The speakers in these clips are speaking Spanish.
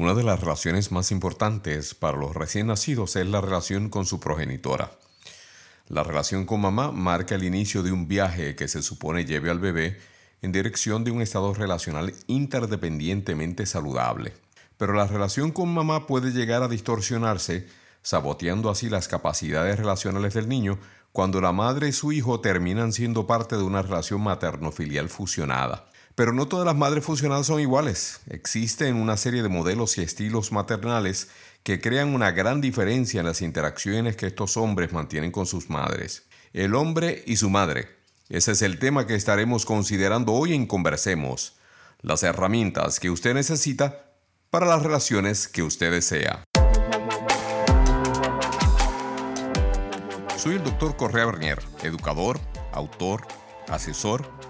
Una de las relaciones más importantes para los recién nacidos es la relación con su progenitora. La relación con mamá marca el inicio de un viaje que se supone lleve al bebé en dirección de un estado relacional interdependientemente saludable. Pero la relación con mamá puede llegar a distorsionarse, saboteando así las capacidades relacionales del niño cuando la madre y su hijo terminan siendo parte de una relación materno-filial fusionada. Pero no todas las madres funcionales son iguales. Existen una serie de modelos y estilos maternales que crean una gran diferencia en las interacciones que estos hombres mantienen con sus madres. El hombre y su madre. Ese es el tema que estaremos considerando hoy en Conversemos. Las herramientas que usted necesita para las relaciones que usted desea. Soy el doctor Correa Bernier, educador, autor, asesor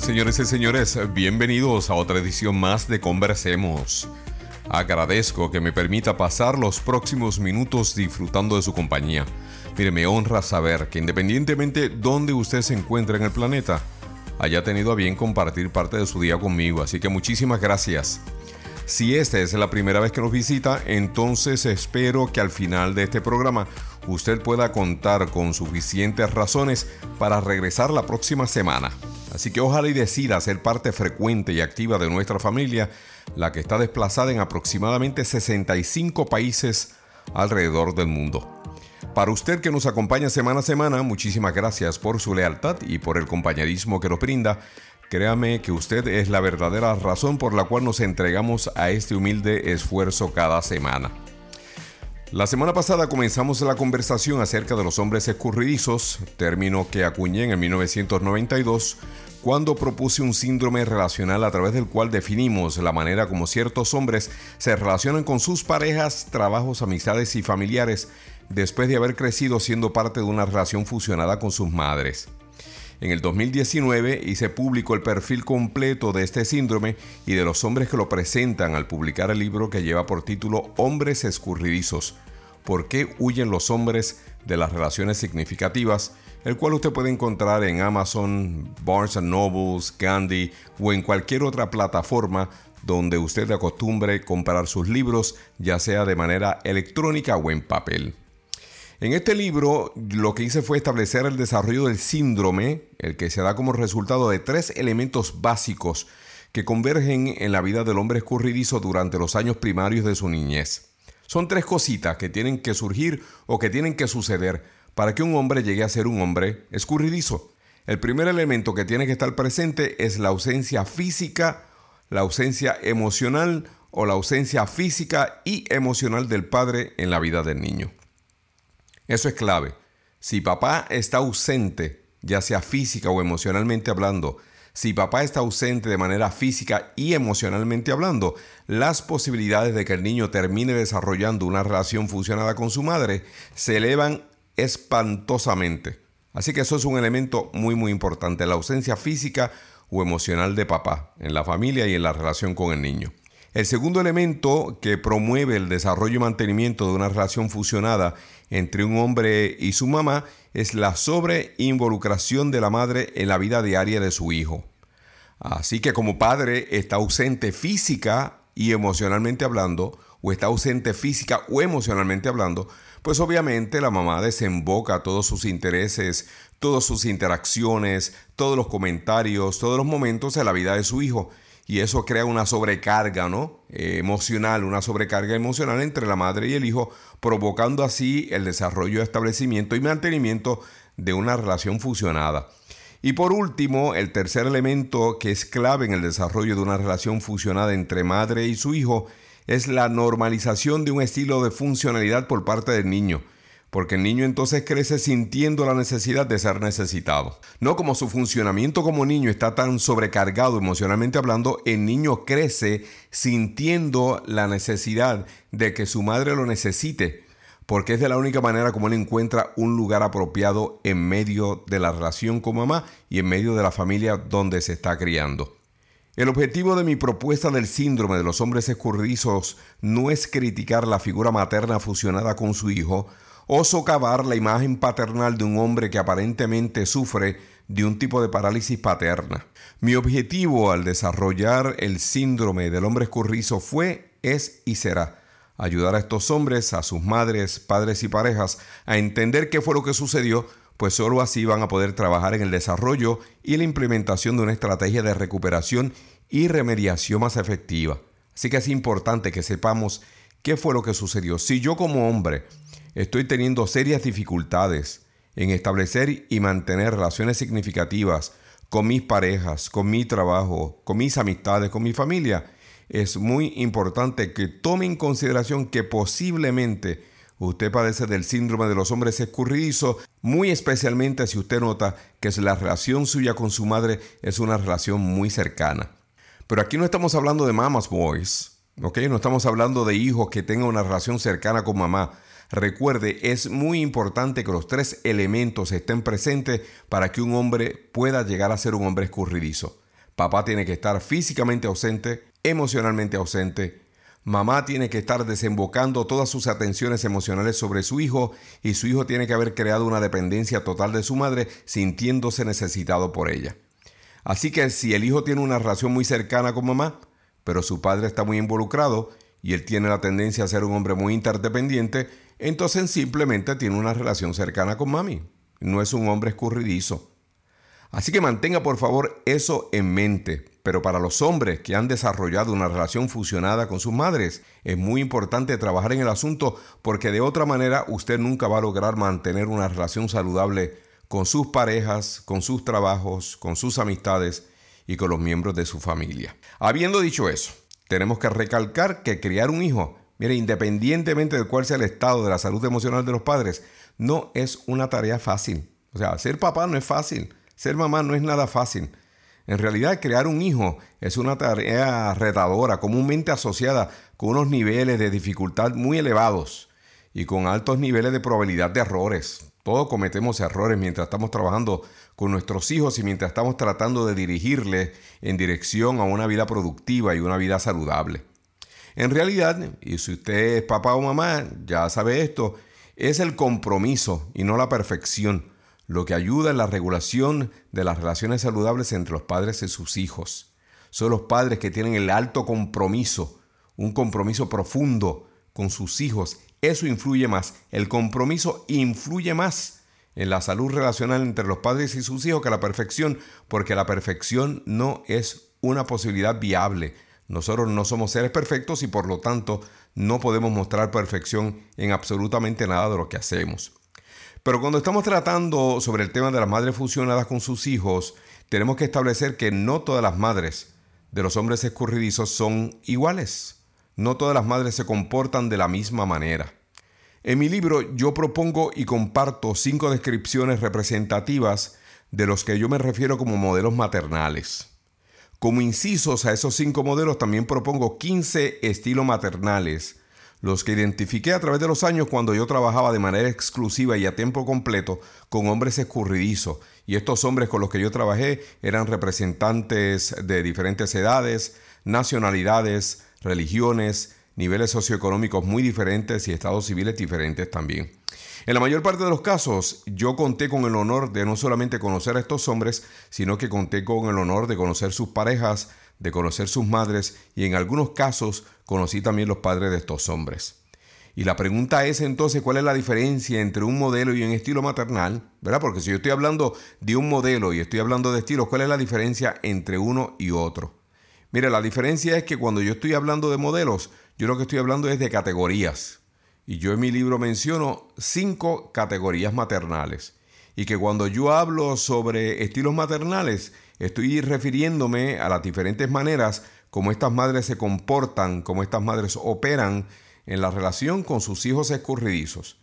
Señores y señores? Bienvenidos a otra edición más de Conversemos. Agradezco que me permita pasar los próximos minutos disfrutando de su compañía. Mire, me honra saber que independientemente dónde usted se encuentre en el planeta, haya tenido a bien compartir parte de su día conmigo, así que muchísimas gracias. Si esta es la primera vez que nos visita, entonces espero que al final de este programa usted pueda contar con suficientes razones para regresar la próxima semana. Así que ojalá y decida ser parte frecuente y activa de nuestra familia, la que está desplazada en aproximadamente 65 países alrededor del mundo. Para usted que nos acompaña semana a semana, muchísimas gracias por su lealtad y por el compañerismo que nos brinda. Créame que usted es la verdadera razón por la cual nos entregamos a este humilde esfuerzo cada semana. La semana pasada comenzamos la conversación acerca de los hombres escurridizos, término que acuñé en 1992 cuando propuse un síndrome relacional a través del cual definimos la manera como ciertos hombres se relacionan con sus parejas, trabajos, amistades y familiares después de haber crecido siendo parte de una relación fusionada con sus madres. En el 2019 hice público el perfil completo de este síndrome y de los hombres que lo presentan al publicar el libro que lleva por título Hombres escurridizos. ¿Por qué huyen los hombres de las relaciones significativas? El cual usted puede encontrar en Amazon, Barnes Nobles, Gandhi o en cualquier otra plataforma donde usted acostumbre comprar sus libros, ya sea de manera electrónica o en papel. En este libro lo que hice fue establecer el desarrollo del síndrome, el que se da como resultado de tres elementos básicos que convergen en la vida del hombre escurridizo durante los años primarios de su niñez. Son tres cositas que tienen que surgir o que tienen que suceder para que un hombre llegue a ser un hombre escurridizo. El primer elemento que tiene que estar presente es la ausencia física, la ausencia emocional o la ausencia física y emocional del padre en la vida del niño. Eso es clave. Si papá está ausente, ya sea física o emocionalmente hablando, si papá está ausente de manera física y emocionalmente hablando, las posibilidades de que el niño termine desarrollando una relación funcionada con su madre se elevan espantosamente. Así que eso es un elemento muy muy importante, la ausencia física o emocional de papá en la familia y en la relación con el niño. El segundo elemento que promueve el desarrollo y mantenimiento de una relación fusionada entre un hombre y su mamá es la sobreinvolucración de la madre en la vida diaria de su hijo. Así que como padre está ausente física y emocionalmente hablando, o está ausente física o emocionalmente hablando, pues obviamente la mamá desemboca todos sus intereses, todas sus interacciones, todos los comentarios, todos los momentos de la vida de su hijo. Y eso crea una sobrecarga ¿no? Eh, emocional, una sobrecarga emocional entre la madre y el hijo, provocando así el desarrollo, establecimiento y mantenimiento de una relación fusionada. Y por último, el tercer elemento que es clave en el desarrollo de una relación fusionada entre madre y su hijo es la normalización de un estilo de funcionalidad por parte del niño, porque el niño entonces crece sintiendo la necesidad de ser necesitado. No como su funcionamiento como niño está tan sobrecargado emocionalmente hablando, el niño crece sintiendo la necesidad de que su madre lo necesite porque es de la única manera como él encuentra un lugar apropiado en medio de la relación con mamá y en medio de la familia donde se está criando. El objetivo de mi propuesta del síndrome de los hombres escurridizos no es criticar la figura materna fusionada con su hijo o socavar la imagen paternal de un hombre que aparentemente sufre de un tipo de parálisis paterna. Mi objetivo al desarrollar el síndrome del hombre escurrizo fue, es y será ayudar a estos hombres, a sus madres, padres y parejas a entender qué fue lo que sucedió, pues solo así van a poder trabajar en el desarrollo y la implementación de una estrategia de recuperación y remediación más efectiva. Así que es importante que sepamos qué fue lo que sucedió. Si yo como hombre estoy teniendo serias dificultades en establecer y mantener relaciones significativas con mis parejas, con mi trabajo, con mis amistades, con mi familia, es muy importante que tome en consideración que posiblemente usted padece del síndrome de los hombres escurridizos, muy especialmente si usted nota que la relación suya con su madre es una relación muy cercana. Pero aquí no estamos hablando de mamas boys, ¿ok? No estamos hablando de hijos que tengan una relación cercana con mamá. Recuerde, es muy importante que los tres elementos estén presentes para que un hombre pueda llegar a ser un hombre escurridizo. Papá tiene que estar físicamente ausente, emocionalmente ausente. Mamá tiene que estar desembocando todas sus atenciones emocionales sobre su hijo y su hijo tiene que haber creado una dependencia total de su madre sintiéndose necesitado por ella. Así que si el hijo tiene una relación muy cercana con mamá, pero su padre está muy involucrado y él tiene la tendencia a ser un hombre muy interdependiente, entonces simplemente tiene una relación cercana con mami. No es un hombre escurridizo. Así que mantenga por favor eso en mente. Pero para los hombres que han desarrollado una relación fusionada con sus madres, es muy importante trabajar en el asunto porque de otra manera usted nunca va a lograr mantener una relación saludable con sus parejas, con sus trabajos, con sus amistades y con los miembros de su familia. Habiendo dicho eso, tenemos que recalcar que criar un hijo, mire, independientemente de cuál sea el estado de la salud emocional de los padres, no es una tarea fácil. O sea, ser papá no es fácil. Ser mamá no es nada fácil. En realidad, crear un hijo es una tarea retadora, comúnmente asociada con unos niveles de dificultad muy elevados y con altos niveles de probabilidad de errores. Todos cometemos errores mientras estamos trabajando con nuestros hijos y mientras estamos tratando de dirigirles en dirección a una vida productiva y una vida saludable. En realidad, y si usted es papá o mamá, ya sabe esto, es el compromiso y no la perfección lo que ayuda en la regulación de las relaciones saludables entre los padres y sus hijos. Son los padres que tienen el alto compromiso, un compromiso profundo con sus hijos. Eso influye más. El compromiso influye más en la salud relacional entre los padres y sus hijos que la perfección, porque la perfección no es una posibilidad viable. Nosotros no somos seres perfectos y por lo tanto no podemos mostrar perfección en absolutamente nada de lo que hacemos. Pero cuando estamos tratando sobre el tema de las madres fusionadas con sus hijos, tenemos que establecer que no todas las madres de los hombres escurridizos son iguales. No todas las madres se comportan de la misma manera. En mi libro yo propongo y comparto cinco descripciones representativas de los que yo me refiero como modelos maternales. Como incisos a esos cinco modelos también propongo 15 estilos maternales los que identifiqué a través de los años cuando yo trabajaba de manera exclusiva y a tiempo completo con hombres escurridizos. Y estos hombres con los que yo trabajé eran representantes de diferentes edades, nacionalidades, religiones, niveles socioeconómicos muy diferentes y estados civiles diferentes también. En la mayor parte de los casos, yo conté con el honor de no solamente conocer a estos hombres, sino que conté con el honor de conocer sus parejas, de conocer sus madres y en algunos casos conocí también los padres de estos hombres. Y la pregunta es entonces cuál es la diferencia entre un modelo y un estilo maternal, ¿verdad? Porque si yo estoy hablando de un modelo y estoy hablando de estilos, ¿cuál es la diferencia entre uno y otro? Mire, la diferencia es que cuando yo estoy hablando de modelos, yo lo que estoy hablando es de categorías. Y yo en mi libro menciono cinco categorías maternales. Y que cuando yo hablo sobre estilos maternales, estoy refiriéndome a las diferentes maneras como estas madres se comportan, como estas madres operan en la relación con sus hijos escurridizos.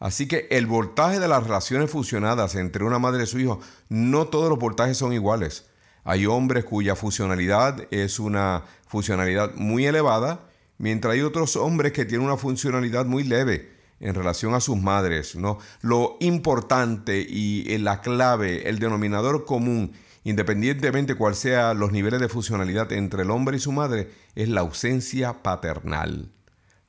Así que el voltaje de las relaciones fusionadas entre una madre y su hijo, no todos los voltajes son iguales. Hay hombres cuya funcionalidad es una funcionalidad muy elevada mientras hay otros hombres que tienen una funcionalidad muy leve en relación a sus madres, ¿no? Lo importante y la clave, el denominador común, independientemente cuál sea los niveles de funcionalidad entre el hombre y su madre, es la ausencia paternal.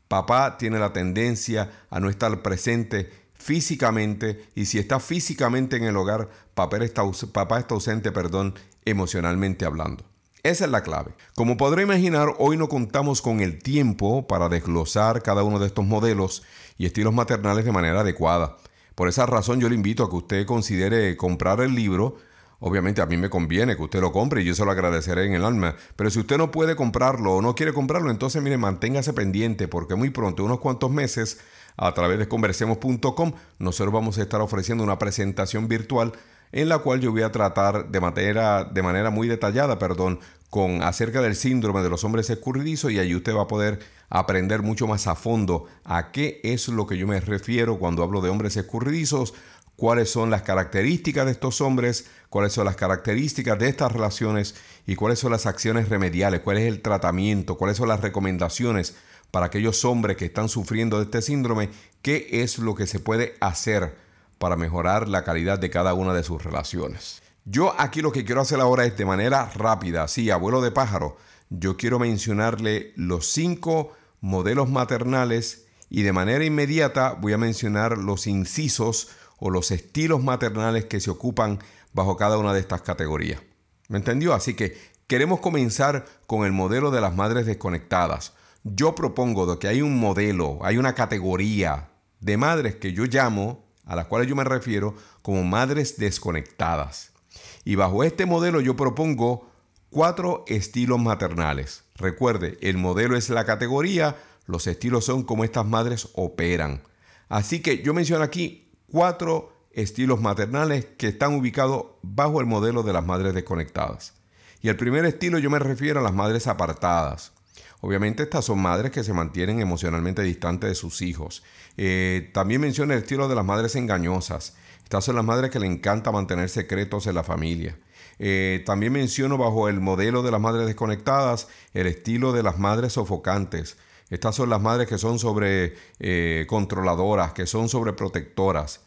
Papá tiene la tendencia a no estar presente físicamente y si está físicamente en el hogar, papá está, papá está ausente, perdón, emocionalmente hablando. Esa es la clave. Como podrá imaginar, hoy no contamos con el tiempo para desglosar cada uno de estos modelos y estilos maternales de manera adecuada. Por esa razón yo le invito a que usted considere comprar el libro. Obviamente a mí me conviene que usted lo compre y yo se lo agradeceré en el alma. Pero si usted no puede comprarlo o no quiere comprarlo, entonces mire, manténgase pendiente porque muy pronto, unos cuantos meses, a través de conversemos.com, nosotros vamos a estar ofreciendo una presentación virtual en la cual yo voy a tratar de manera, de manera muy detallada, perdón, con acerca del síndrome de los hombres escurridizos y allí usted va a poder aprender mucho más a fondo a qué es lo que yo me refiero cuando hablo de hombres escurridizos, cuáles son las características de estos hombres, cuáles son las características de estas relaciones y cuáles son las acciones remediales, cuál es el tratamiento, cuáles son las recomendaciones para aquellos hombres que están sufriendo de este síndrome, qué es lo que se puede hacer para mejorar la calidad de cada una de sus relaciones. Yo aquí lo que quiero hacer ahora es de manera rápida, sí, abuelo de pájaro, yo quiero mencionarle los cinco modelos maternales y de manera inmediata voy a mencionar los incisos o los estilos maternales que se ocupan bajo cada una de estas categorías. ¿Me entendió? Así que queremos comenzar con el modelo de las madres desconectadas. Yo propongo que hay un modelo, hay una categoría de madres que yo llamo a las cuales yo me refiero como madres desconectadas. Y bajo este modelo yo propongo cuatro estilos maternales. Recuerde, el modelo es la categoría, los estilos son como estas madres operan. Así que yo menciono aquí cuatro estilos maternales que están ubicados bajo el modelo de las madres desconectadas. Y el primer estilo yo me refiero a las madres apartadas. Obviamente estas son madres que se mantienen emocionalmente distantes de sus hijos. Eh, también menciona el estilo de las madres engañosas. Estas son las madres que le encanta mantener secretos en la familia. Eh, también menciono bajo el modelo de las madres desconectadas el estilo de las madres sofocantes. Estas son las madres que son sobre eh, controladoras, que son sobreprotectoras.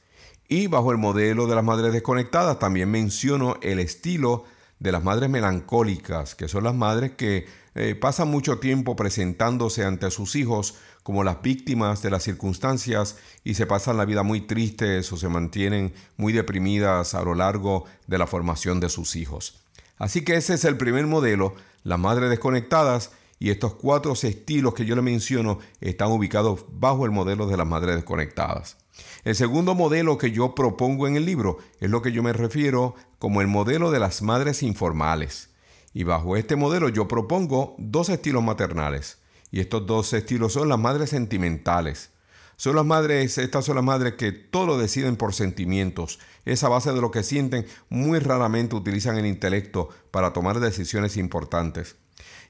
Y bajo el modelo de las madres desconectadas también menciono el estilo de las madres melancólicas, que son las madres que eh, pasan mucho tiempo presentándose ante sus hijos como las víctimas de las circunstancias y se pasan la vida muy tristes o se mantienen muy deprimidas a lo largo de la formación de sus hijos. Así que ese es el primer modelo, las madres desconectadas, y estos cuatro estilos que yo le menciono están ubicados bajo el modelo de las madres desconectadas. El segundo modelo que yo propongo en el libro es lo que yo me refiero como el modelo de las madres informales. Y bajo este modelo yo propongo dos estilos maternales. Y estos dos estilos son las madres sentimentales. Son las madres, estas son las madres que todo deciden por sentimientos. Esa base de lo que sienten muy raramente utilizan el intelecto para tomar decisiones importantes.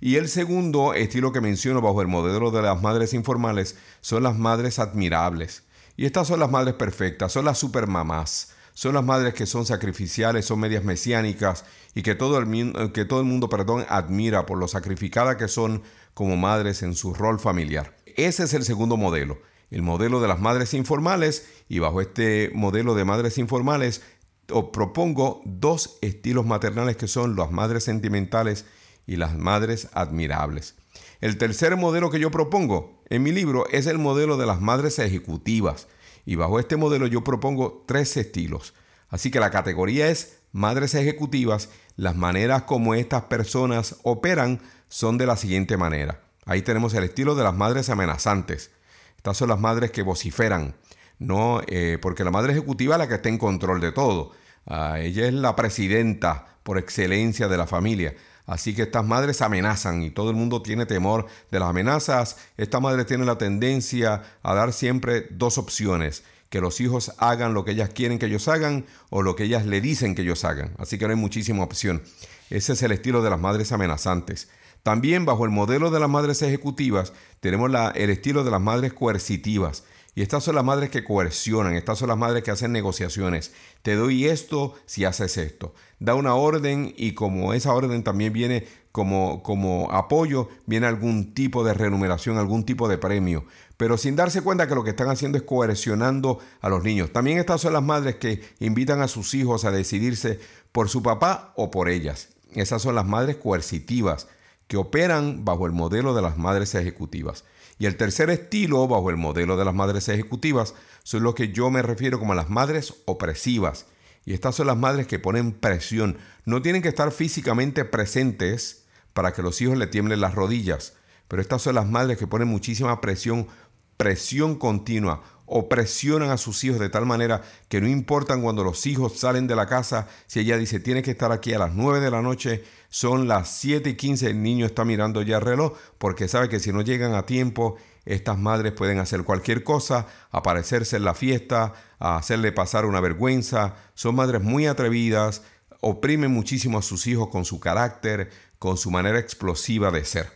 Y el segundo estilo que menciono bajo el modelo de las madres informales son las madres admirables. Y estas son las madres perfectas, son las supermamás. Son las madres que son sacrificiales, son medias mesiánicas y que todo el, que todo el mundo perdón, admira por lo sacrificadas que son como madres en su rol familiar. Ese es el segundo modelo, el modelo de las madres informales y bajo este modelo de madres informales propongo dos estilos maternales que son las madres sentimentales y las madres admirables. El tercer modelo que yo propongo en mi libro es el modelo de las madres ejecutivas. Y bajo este modelo yo propongo tres estilos. Así que la categoría es madres ejecutivas. Las maneras como estas personas operan son de la siguiente manera. Ahí tenemos el estilo de las madres amenazantes. Estas son las madres que vociferan, no, eh, porque la madre ejecutiva es la que está en control de todo. Ah, ella es la presidenta por excelencia de la familia. Así que estas madres amenazan y todo el mundo tiene temor de las amenazas. Esta madre tiene la tendencia a dar siempre dos opciones. Que los hijos hagan lo que ellas quieren que ellos hagan o lo que ellas le dicen que ellos hagan. Así que no hay muchísima opción. Ese es el estilo de las madres amenazantes. También bajo el modelo de las madres ejecutivas tenemos el estilo de las madres coercitivas. Y estas son las madres que coercionan, estas son las madres que hacen negociaciones. Te doy esto si haces esto. Da una orden y como esa orden también viene como, como apoyo, viene algún tipo de remuneración, algún tipo de premio. Pero sin darse cuenta que lo que están haciendo es coercionando a los niños. También estas son las madres que invitan a sus hijos a decidirse por su papá o por ellas. Esas son las madres coercitivas que operan bajo el modelo de las madres ejecutivas. Y el tercer estilo, bajo el modelo de las madres ejecutivas, son lo que yo me refiero como las madres opresivas. Y estas son las madres que ponen presión. No tienen que estar físicamente presentes para que los hijos le tiemblen las rodillas, pero estas son las madres que ponen muchísima presión, presión continua, o presionan a sus hijos de tal manera que no importan cuando los hijos salen de la casa, si ella dice tiene que estar aquí a las 9 de la noche, son las 7 y 15, el niño está mirando ya el reloj porque sabe que si no llegan a tiempo, estas madres pueden hacer cualquier cosa, aparecerse en la fiesta, hacerle pasar una vergüenza, son madres muy atrevidas, oprimen muchísimo a sus hijos con su carácter, con su manera explosiva de ser.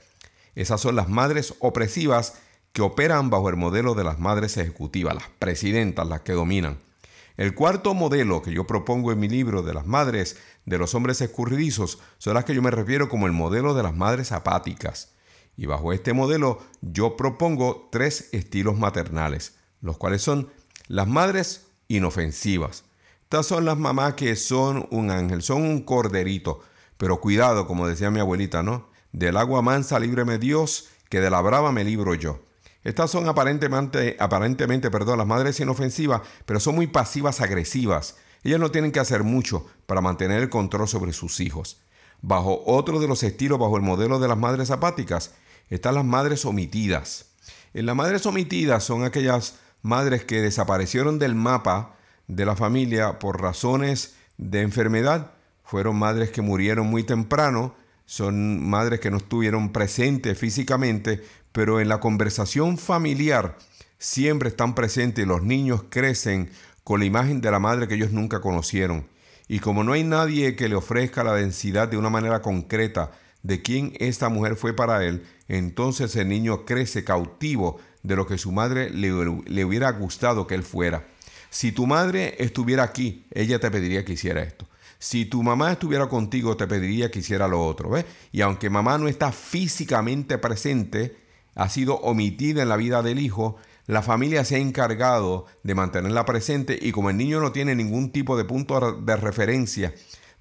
Esas son las madres opresivas que operan bajo el modelo de las madres ejecutivas, las presidentas, las que dominan. El cuarto modelo que yo propongo en mi libro de las madres de los hombres escurridizos son las que yo me refiero como el modelo de las madres apáticas. Y bajo este modelo yo propongo tres estilos maternales, los cuales son las madres inofensivas. Estas son las mamás que son un ángel, son un corderito. Pero cuidado, como decía mi abuelita, ¿no? Del agua mansa líbreme Dios, que de la brava me libro yo. Estas son aparentemente, aparentemente perdón, las madres inofensivas, pero son muy pasivas agresivas. Ellas no tienen que hacer mucho para mantener el control sobre sus hijos. Bajo otro de los estilos, bajo el modelo de las madres apáticas, están las madres omitidas. En las madres omitidas son aquellas madres que desaparecieron del mapa de la familia por razones de enfermedad. Fueron madres que murieron muy temprano, son madres que no estuvieron presentes físicamente, pero en la conversación familiar siempre están presentes los niños crecen con la imagen de la madre que ellos nunca conocieron. Y como no hay nadie que le ofrezca la densidad de una manera concreta de quién esta mujer fue para él, entonces el niño crece cautivo de lo que su madre le, hubiera gustado que él fuera. Si tu madre estuviera aquí, ella te pediría que hiciera esto. Si tu mamá estuviera contigo, te pediría que hiciera lo otro. ¿ves? Y aunque mamá no está físicamente presente, ha sido omitida en la vida del hijo, la familia se ha encargado de mantenerla presente y como el niño no tiene ningún tipo de punto de referencia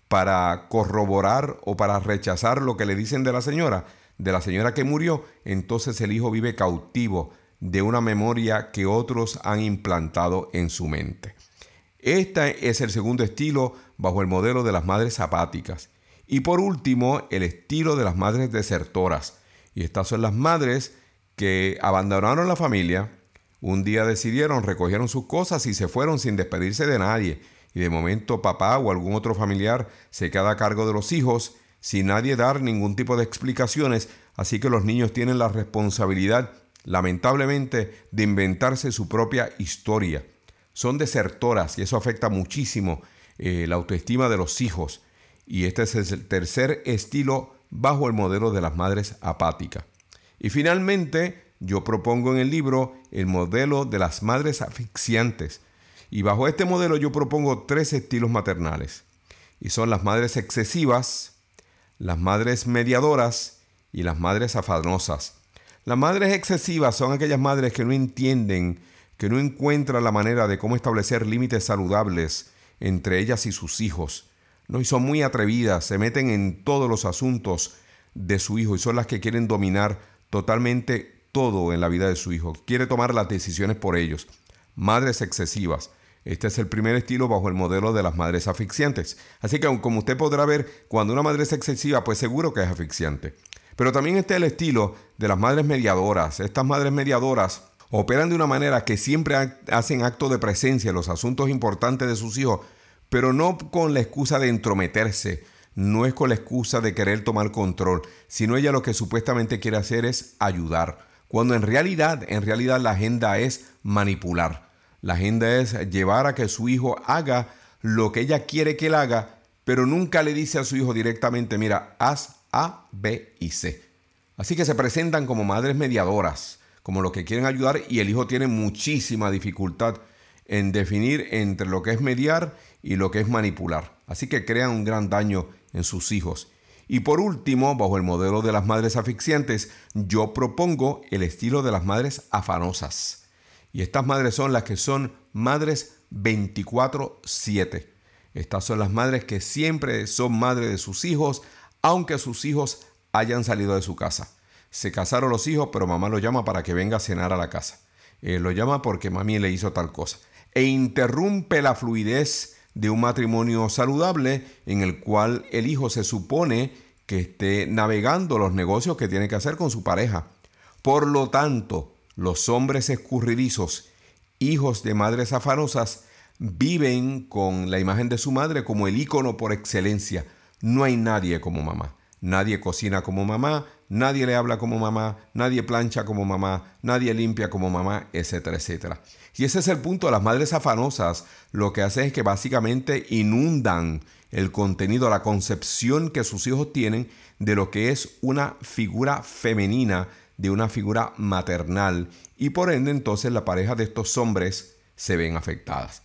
para corroborar o para rechazar lo que le dicen de la señora, de la señora que murió, entonces el hijo vive cautivo de una memoria que otros han implantado en su mente. Este es el segundo estilo bajo el modelo de las madres apáticas. Y por último, el estilo de las madres desertoras. Y estas son las madres que abandonaron la familia, un día decidieron, recogieron sus cosas y se fueron sin despedirse de nadie. Y de momento papá o algún otro familiar se queda a cargo de los hijos sin nadie dar ningún tipo de explicaciones. Así que los niños tienen la responsabilidad, lamentablemente, de inventarse su propia historia. Son desertoras y eso afecta muchísimo eh, la autoestima de los hijos. Y este es el tercer estilo bajo el modelo de las madres apáticas. Y finalmente, yo propongo en el libro el modelo de las madres asfixiantes. Y bajo este modelo yo propongo tres estilos maternales. Y son las madres excesivas, las madres mediadoras y las madres afanosas. Las madres excesivas son aquellas madres que no entienden, que no encuentran la manera de cómo establecer límites saludables entre ellas y sus hijos. Y son muy atrevidas, se meten en todos los asuntos de su hijo y son las que quieren dominar totalmente todo en la vida de su hijo. Quiere tomar las decisiones por ellos. Madres excesivas. Este es el primer estilo bajo el modelo de las madres asfixiantes. Así que como usted podrá ver, cuando una madre es excesiva, pues seguro que es asfixiante. Pero también está el estilo de las madres mediadoras. Estas madres mediadoras Operan de una manera que siempre hacen acto de presencia en los asuntos importantes de sus hijos, pero no con la excusa de entrometerse, no es con la excusa de querer tomar control, sino ella lo que supuestamente quiere hacer es ayudar, cuando en realidad, en realidad la agenda es manipular. La agenda es llevar a que su hijo haga lo que ella quiere que él haga, pero nunca le dice a su hijo directamente, mira, haz A, B y C. Así que se presentan como madres mediadoras, como los que quieren ayudar y el hijo tiene muchísima dificultad en definir entre lo que es mediar y lo que es manipular. Así que crean un gran daño en sus hijos. Y por último, bajo el modelo de las madres asfixiantes, yo propongo el estilo de las madres afanosas. Y estas madres son las que son madres 24/7. Estas son las madres que siempre son madres de sus hijos, aunque sus hijos hayan salido de su casa. Se casaron los hijos, pero mamá lo llama para que venga a cenar a la casa. Eh, lo llama porque mami le hizo tal cosa. E interrumpe la fluidez de un matrimonio saludable en el cual el hijo se supone que esté navegando los negocios que tiene que hacer con su pareja. Por lo tanto, los hombres escurridizos, hijos de madres afanosas, viven con la imagen de su madre como el ícono por excelencia. No hay nadie como mamá. Nadie cocina como mamá, nadie le habla como mamá, nadie plancha como mamá, nadie limpia como mamá, etcétera, etcétera. Y ese es el punto las madres afanosas. Lo que hacen es que básicamente inundan el contenido, la concepción que sus hijos tienen de lo que es una figura femenina, de una figura maternal. Y por ende entonces la pareja de estos hombres se ven afectadas.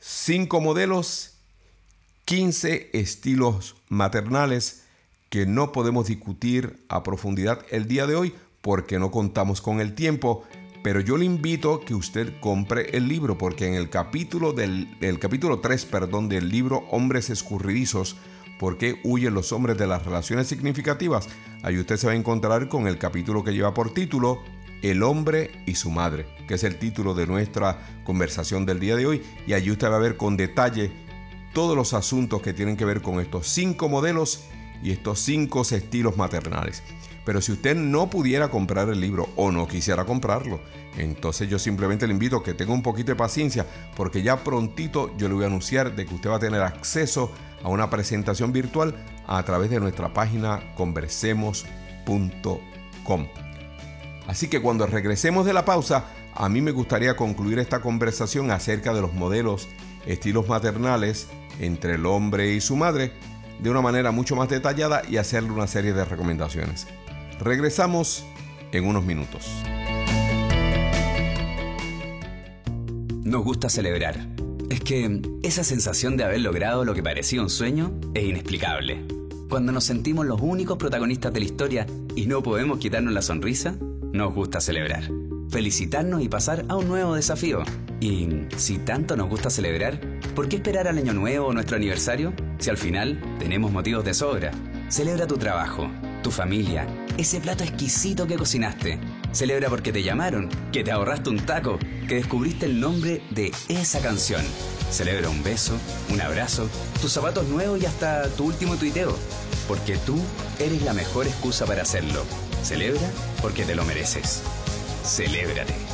Cinco modelos, 15 estilos maternales que no podemos discutir a profundidad el día de hoy porque no contamos con el tiempo, pero yo le invito que usted compre el libro porque en el capítulo del capítulo 3, perdón, del libro Hombres escurridizos, ¿por qué huyen los hombres de las relaciones significativas? Ahí usted se va a encontrar con el capítulo que lleva por título El hombre y su madre, que es el título de nuestra conversación del día de hoy y allí usted va a ver con detalle todos los asuntos que tienen que ver con estos cinco modelos y estos cinco estilos maternales. Pero si usted no pudiera comprar el libro o no quisiera comprarlo, entonces yo simplemente le invito a que tenga un poquito de paciencia porque ya prontito yo le voy a anunciar de que usted va a tener acceso a una presentación virtual a través de nuestra página conversemos.com. Así que cuando regresemos de la pausa, a mí me gustaría concluir esta conversación acerca de los modelos, estilos maternales entre el hombre y su madre de una manera mucho más detallada y hacerle una serie de recomendaciones. Regresamos en unos minutos. Nos gusta celebrar. Es que esa sensación de haber logrado lo que parecía un sueño es inexplicable. Cuando nos sentimos los únicos protagonistas de la historia y no podemos quitarnos la sonrisa, nos gusta celebrar. Felicitarnos y pasar a un nuevo desafío. Y si tanto nos gusta celebrar, ¿por qué esperar al año nuevo o nuestro aniversario si al final tenemos motivos de sobra? Celebra tu trabajo, tu familia, ese plato exquisito que cocinaste. Celebra porque te llamaron, que te ahorraste un taco, que descubriste el nombre de esa canción. Celebra un beso, un abrazo, tus zapatos nuevos y hasta tu último tuiteo. Porque tú eres la mejor excusa para hacerlo. Celebra porque te lo mereces. Celébrate.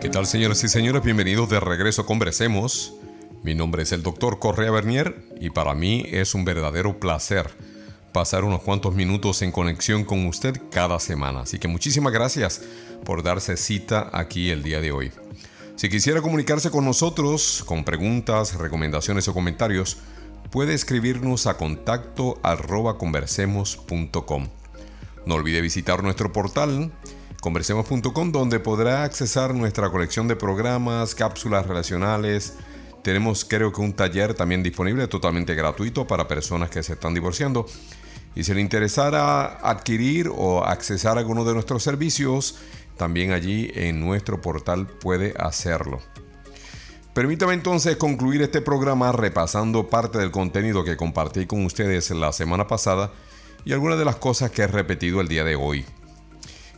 ¿Qué tal señores y señores? Bienvenidos de regreso a Conversemos. Mi nombre es el doctor Correa Bernier y para mí es un verdadero placer pasar unos cuantos minutos en conexión con usted cada semana. Así que muchísimas gracias por darse cita aquí el día de hoy. Si quisiera comunicarse con nosotros con preguntas, recomendaciones o comentarios, puede escribirnos a contacto arroba conversemos.com. No olvide visitar nuestro portal conversemos.com donde podrá accesar nuestra colección de programas, cápsulas relacionales. Tenemos creo que un taller también disponible totalmente gratuito para personas que se están divorciando. Y si le interesara adquirir o accesar alguno de nuestros servicios, también allí en nuestro portal puede hacerlo. Permítame entonces concluir este programa repasando parte del contenido que compartí con ustedes la semana pasada y algunas de las cosas que he repetido el día de hoy.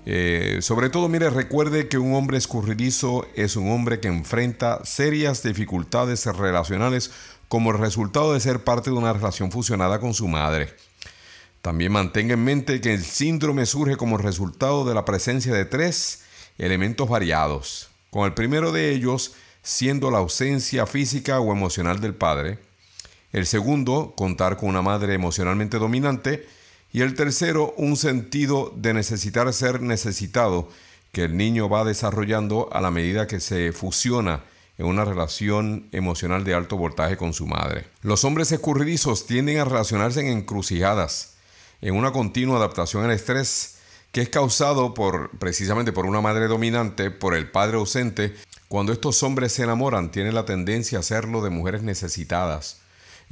Eh, sobre todo, mire, recuerde que un hombre escurridizo es un hombre que enfrenta serias dificultades relacionales como resultado de ser parte de una relación fusionada con su madre. También mantenga en mente que el síndrome surge como resultado de la presencia de tres elementos variados, con el primero de ellos siendo la ausencia física o emocional del padre, el segundo, contar con una madre emocionalmente dominante, y el tercero, un sentido de necesitar ser necesitado que el niño va desarrollando a la medida que se fusiona en una relación emocional de alto voltaje con su madre. Los hombres escurridizos tienden a relacionarse en encrucijadas, en una continua adaptación al estrés que es causado por precisamente por una madre dominante, por el padre ausente. Cuando estos hombres se enamoran, tienen la tendencia a hacerlo de mujeres necesitadas.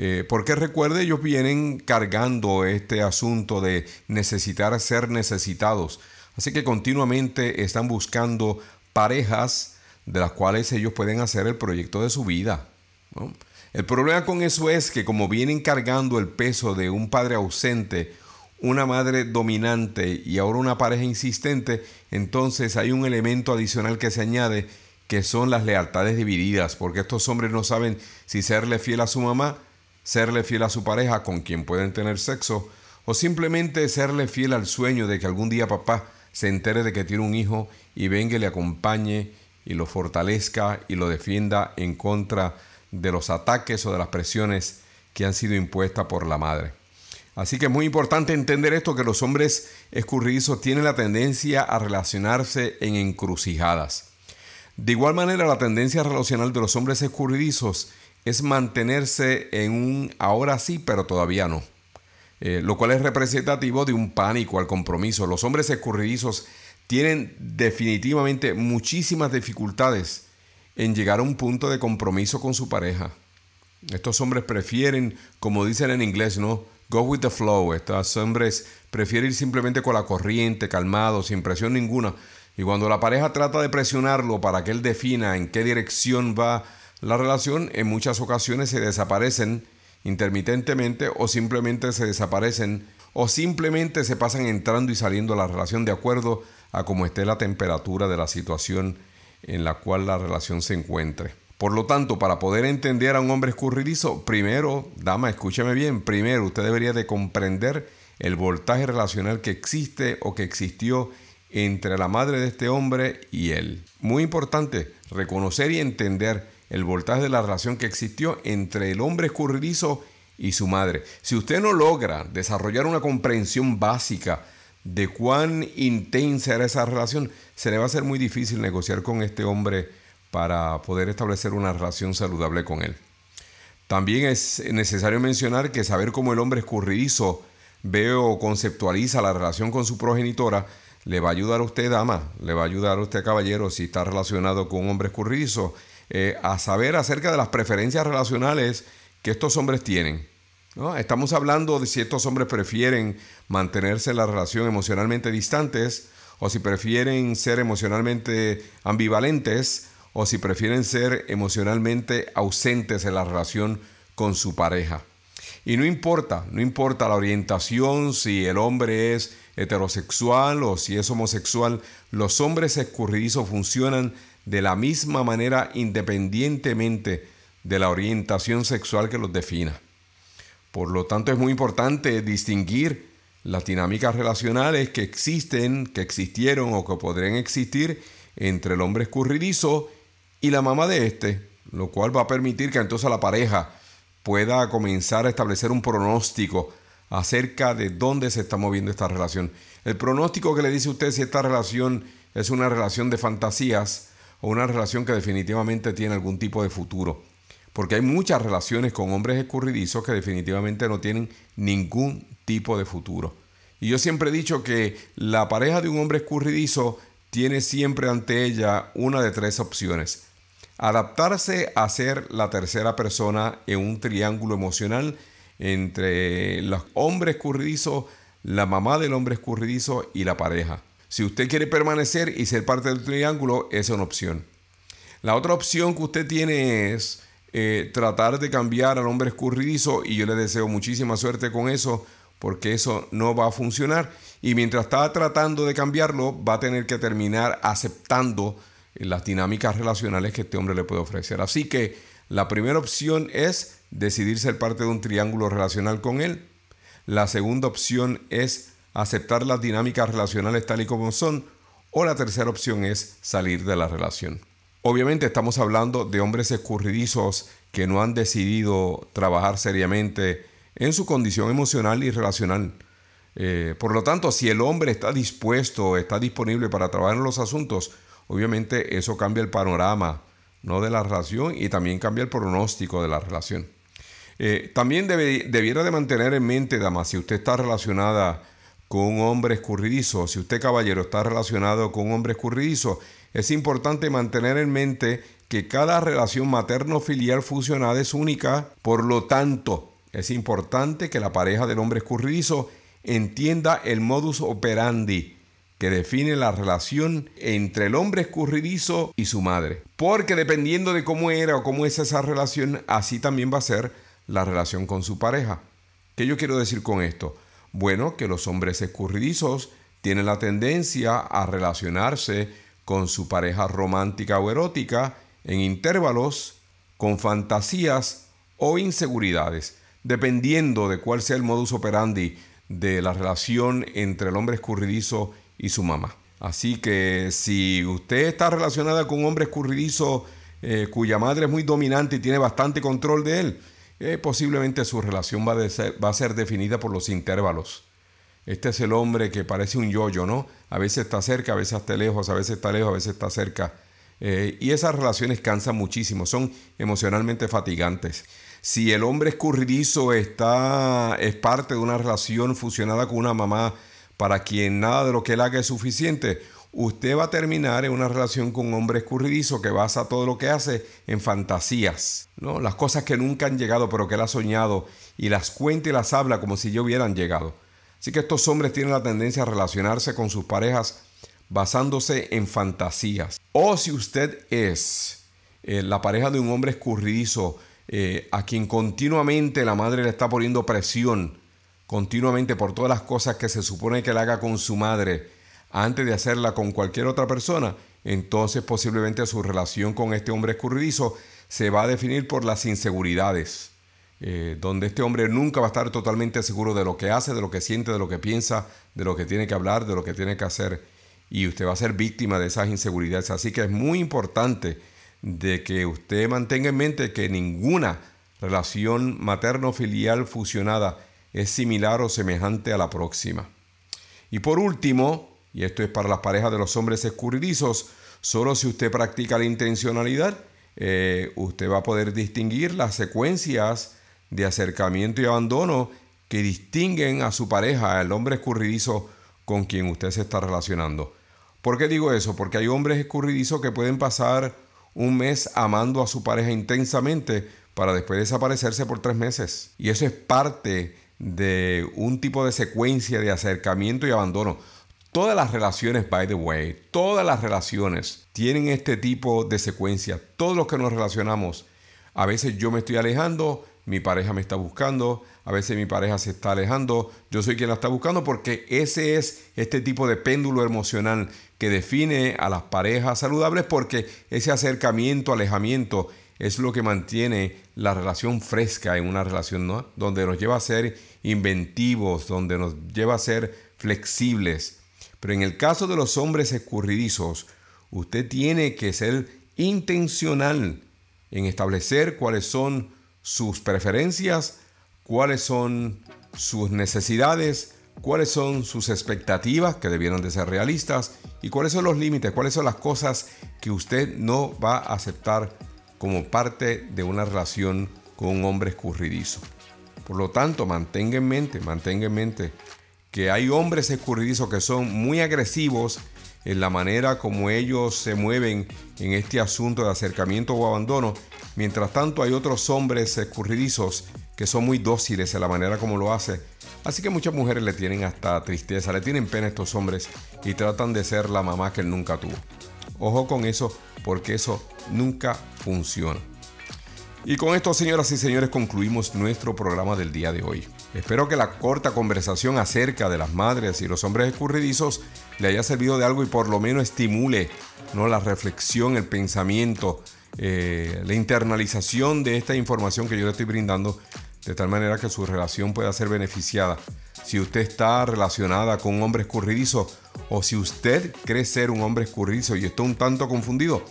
Eh, porque recuerde, ellos vienen cargando este asunto de necesitar ser necesitados. Así que continuamente están buscando parejas de las cuales ellos pueden hacer el proyecto de su vida. El problema con eso es que como vienen cargando el peso de un padre ausente, una madre dominante y ahora una pareja insistente, entonces hay un elemento adicional que se añade que son las lealtades divididas, porque estos hombres no saben si serle fiel a su mamá serle fiel a su pareja con quien pueden tener sexo, o simplemente serle fiel al sueño de que algún día papá se entere de que tiene un hijo y venga y le acompañe y lo fortalezca y lo defienda en contra de los ataques o de las presiones que han sido impuestas por la madre. Así que es muy importante entender esto, que los hombres escurridizos tienen la tendencia a relacionarse en encrucijadas. De igual manera, la tendencia relacional de los hombres escurridizos es mantenerse en un ahora sí, pero todavía no. Eh, lo cual es representativo de un pánico al compromiso. Los hombres escurridizos tienen definitivamente muchísimas dificultades en llegar a un punto de compromiso con su pareja. Estos hombres prefieren, como dicen en inglés, ¿no? Go with the flow. Estos hombres prefieren ir simplemente con la corriente, calmado, sin presión ninguna. Y cuando la pareja trata de presionarlo para que él defina en qué dirección va la relación en muchas ocasiones se desaparecen intermitentemente o simplemente se desaparecen o simplemente se pasan entrando y saliendo la relación de acuerdo a cómo esté la temperatura de la situación en la cual la relación se encuentre. Por lo tanto, para poder entender a un hombre escurridizo, primero, dama, escúcheme bien, primero usted debería de comprender el voltaje relacional que existe o que existió entre la madre de este hombre y él. Muy importante, reconocer y entender el voltaje de la relación que existió entre el hombre escurridizo y su madre. Si usted no logra desarrollar una comprensión básica de cuán intensa era esa relación, se le va a ser muy difícil negociar con este hombre para poder establecer una relación saludable con él. También es necesario mencionar que saber cómo el hombre escurridizo ve o conceptualiza la relación con su progenitora le va a ayudar a usted, dama, le va a ayudar a usted, caballero, si está relacionado con un hombre escurridizo, eh, a saber acerca de las preferencias relacionales que estos hombres tienen. Estamos hablando de si estos hombres prefieren mantenerse en la relación emocionalmente distantes o si prefieren ser emocionalmente ambivalentes o si prefieren ser emocionalmente ausentes en la relación con su pareja. Y no importa, no importa la orientación, si el hombre es heterosexual o si es homosexual, los hombres escurridizos funcionan de la misma manera independientemente de la orientación sexual que los defina. Por lo tanto, es muy importante distinguir las dinámicas relacionales que existen, que existieron o que podrían existir entre el hombre escurridizo y la mamá de este, lo cual va a permitir que entonces la pareja pueda comenzar a establecer un pronóstico acerca de dónde se está moviendo esta relación. El pronóstico que le dice usted si esta relación es una relación de fantasías o una relación que definitivamente tiene algún tipo de futuro. Porque hay muchas relaciones con hombres escurridizos que definitivamente no tienen ningún tipo de futuro. Y yo siempre he dicho que la pareja de un hombre escurridizo tiene siempre ante ella una de tres opciones. Adaptarse a ser la tercera persona en un triángulo emocional entre los hombres escurridizos, la mamá del hombre escurridizo y la pareja. Si usted quiere permanecer y ser parte del triángulo, esa es una opción. La otra opción que usted tiene es eh, tratar de cambiar al hombre escurridizo y yo le deseo muchísima suerte con eso porque eso no va a funcionar y mientras está tratando de cambiarlo va a tener que terminar aceptando las dinámicas relacionales que este hombre le puede ofrecer. Así que la primera opción es decidir ser parte de un triángulo relacional con él. La segunda opción es aceptar las dinámicas relacionales tal y como son. O la tercera opción es salir de la relación. Obviamente estamos hablando de hombres escurridizos que no han decidido trabajar seriamente en su condición emocional y relacional. Eh, por lo tanto, si el hombre está dispuesto, está disponible para trabajar en los asuntos, obviamente eso cambia el panorama ¿no? de la relación y también cambia el pronóstico de la relación. Eh, también debiera de mantener en mente, dama, si usted está relacionada con un hombre escurridizo, si usted caballero está relacionado con un hombre escurridizo, es importante mantener en mente que cada relación materno-filial fusionada es única, por lo tanto, es importante que la pareja del hombre escurridizo entienda el modus operandi que define la relación entre el hombre escurridizo y su madre. Porque dependiendo de cómo era o cómo es esa relación, así también va a ser la relación con su pareja. ¿Qué yo quiero decir con esto? Bueno, que los hombres escurridizos tienen la tendencia a relacionarse con su pareja romántica o erótica en intervalos, con fantasías o inseguridades, dependiendo de cuál sea el modus operandi de la relación entre el hombre escurridizo y su mamá. Así que si usted está relacionada con un hombre escurridizo eh, cuya madre es muy dominante y tiene bastante control de él, eh, posiblemente su relación va, va, a ser definida por los intervalos. Este es el hombre que parece un yoyo, ¿no? A veces está cerca, a veces está lejos, a veces está lejos, a veces está cerca. Eh, y esas relaciones cansan muchísimo, son emocionalmente fatigantes. Si el hombre escurridizo está, es parte de una relación fusionada con una mamá para quien nada de lo que él haga es suficiente, usted va a terminar en una relación con un hombre escurridizo que basa todo lo que hace en fantasías, ¿no? Las cosas que nunca han llegado pero que él ha soñado y las cuenta y las habla como si ya hubieran llegado. Así que estos hombres tienen la tendencia a relacionarse con sus parejas basándose en fantasías. O si usted es eh, la pareja de un hombre escurridizo eh, a quien continuamente la madre le está poniendo presión, continuamente por todas las cosas que se supone que le haga con su madre, antes de hacerla con cualquier otra persona, entonces posiblemente su relación con este hombre escurridizo se va a definir por las inseguridades, eh, donde este hombre nunca va a estar totalmente seguro de lo que hace, de lo que siente, de lo que piensa, de lo que tiene que hablar, de lo que tiene que hacer, y usted va a ser víctima de esas inseguridades. Así que es muy importante de que usted mantenga en mente que ninguna relación materno-filial fusionada es similar o semejante a la próxima. Y por último, y esto es para las parejas de los hombres escurridizos, solo si usted practica la intencionalidad, eh, usted va a poder distinguir las secuencias de acercamiento y abandono que distinguen a su pareja, el hombre escurridizo con quien usted se está relacionando. ¿Por qué digo eso? Porque hay hombres escurridizos que pueden pasar un mes amando a su pareja intensamente para después desaparecerse por tres meses. Y eso es parte de un tipo de secuencia de acercamiento y abandono. Todas las relaciones, by the way, todas las relaciones tienen este tipo de secuencia. Todos los que nos relacionamos, a veces yo me estoy alejando, mi pareja me está buscando, a veces mi pareja se está alejando, yo soy quien la está buscando porque ese es este tipo de péndulo emocional que define a las parejas saludables porque ese acercamiento, alejamiento es lo que mantiene la relación fresca en una relación, ¿no? Donde nos lleva a ser inventivos, donde nos lleva a ser flexibles, pero en el caso de los hombres escurridizos, usted tiene que ser intencional en establecer cuáles son sus preferencias, cuáles son sus necesidades, cuáles son sus expectativas que debieran de ser realistas y cuáles son los límites, cuáles son las cosas que usted no va a aceptar como parte de una relación con un hombre escurridizo. Por lo tanto, mantenga en mente, mantenga en mente que hay hombres escurridizos que son muy agresivos en la manera como ellos se mueven en este asunto de acercamiento o abandono. Mientras tanto hay otros hombres escurridizos que son muy dóciles en la manera como lo hace. Así que muchas mujeres le tienen hasta tristeza, le tienen pena a estos hombres y tratan de ser la mamá que él nunca tuvo. Ojo con eso porque eso nunca funciona. Y con esto, señoras y señores, concluimos nuestro programa del día de hoy. Espero que la corta conversación acerca de las madres y los hombres escurridizos le haya servido de algo y por lo menos estimule ¿no? la reflexión, el pensamiento, eh, la internalización de esta información que yo le estoy brindando, de tal manera que su relación pueda ser beneficiada. Si usted está relacionada con un hombre escurridizo o si usted cree ser un hombre escurridizo y está un tanto confundido,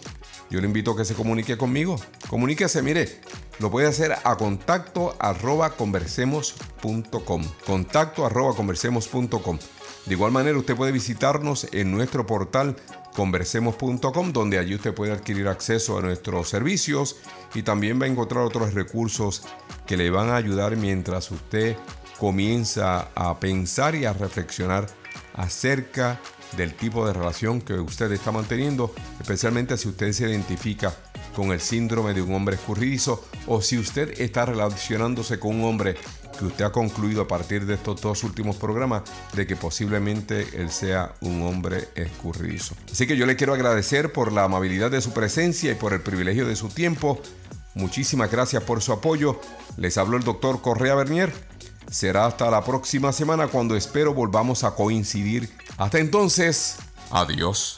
yo le invito a que se comunique conmigo. Comuníquese, mire, lo puede hacer a contacto arroba conversemos.com. Contacto arroba conversemos.com. De igual manera, usted puede visitarnos en nuestro portal conversemos.com, donde allí usted puede adquirir acceso a nuestros servicios y también va a encontrar otros recursos que le van a ayudar mientras usted comienza a pensar y a reflexionar acerca del tipo de relación que usted está manteniendo, especialmente si usted se identifica con el síndrome de un hombre escurridizo o si usted está relacionándose con un hombre que usted ha concluido a partir de estos dos últimos programas de que posiblemente él sea un hombre escurridizo. Así que yo le quiero agradecer por la amabilidad de su presencia y por el privilegio de su tiempo. Muchísimas gracias por su apoyo. Les habló el doctor Correa Bernier. Será hasta la próxima semana cuando espero volvamos a coincidir. Hasta entonces, adiós.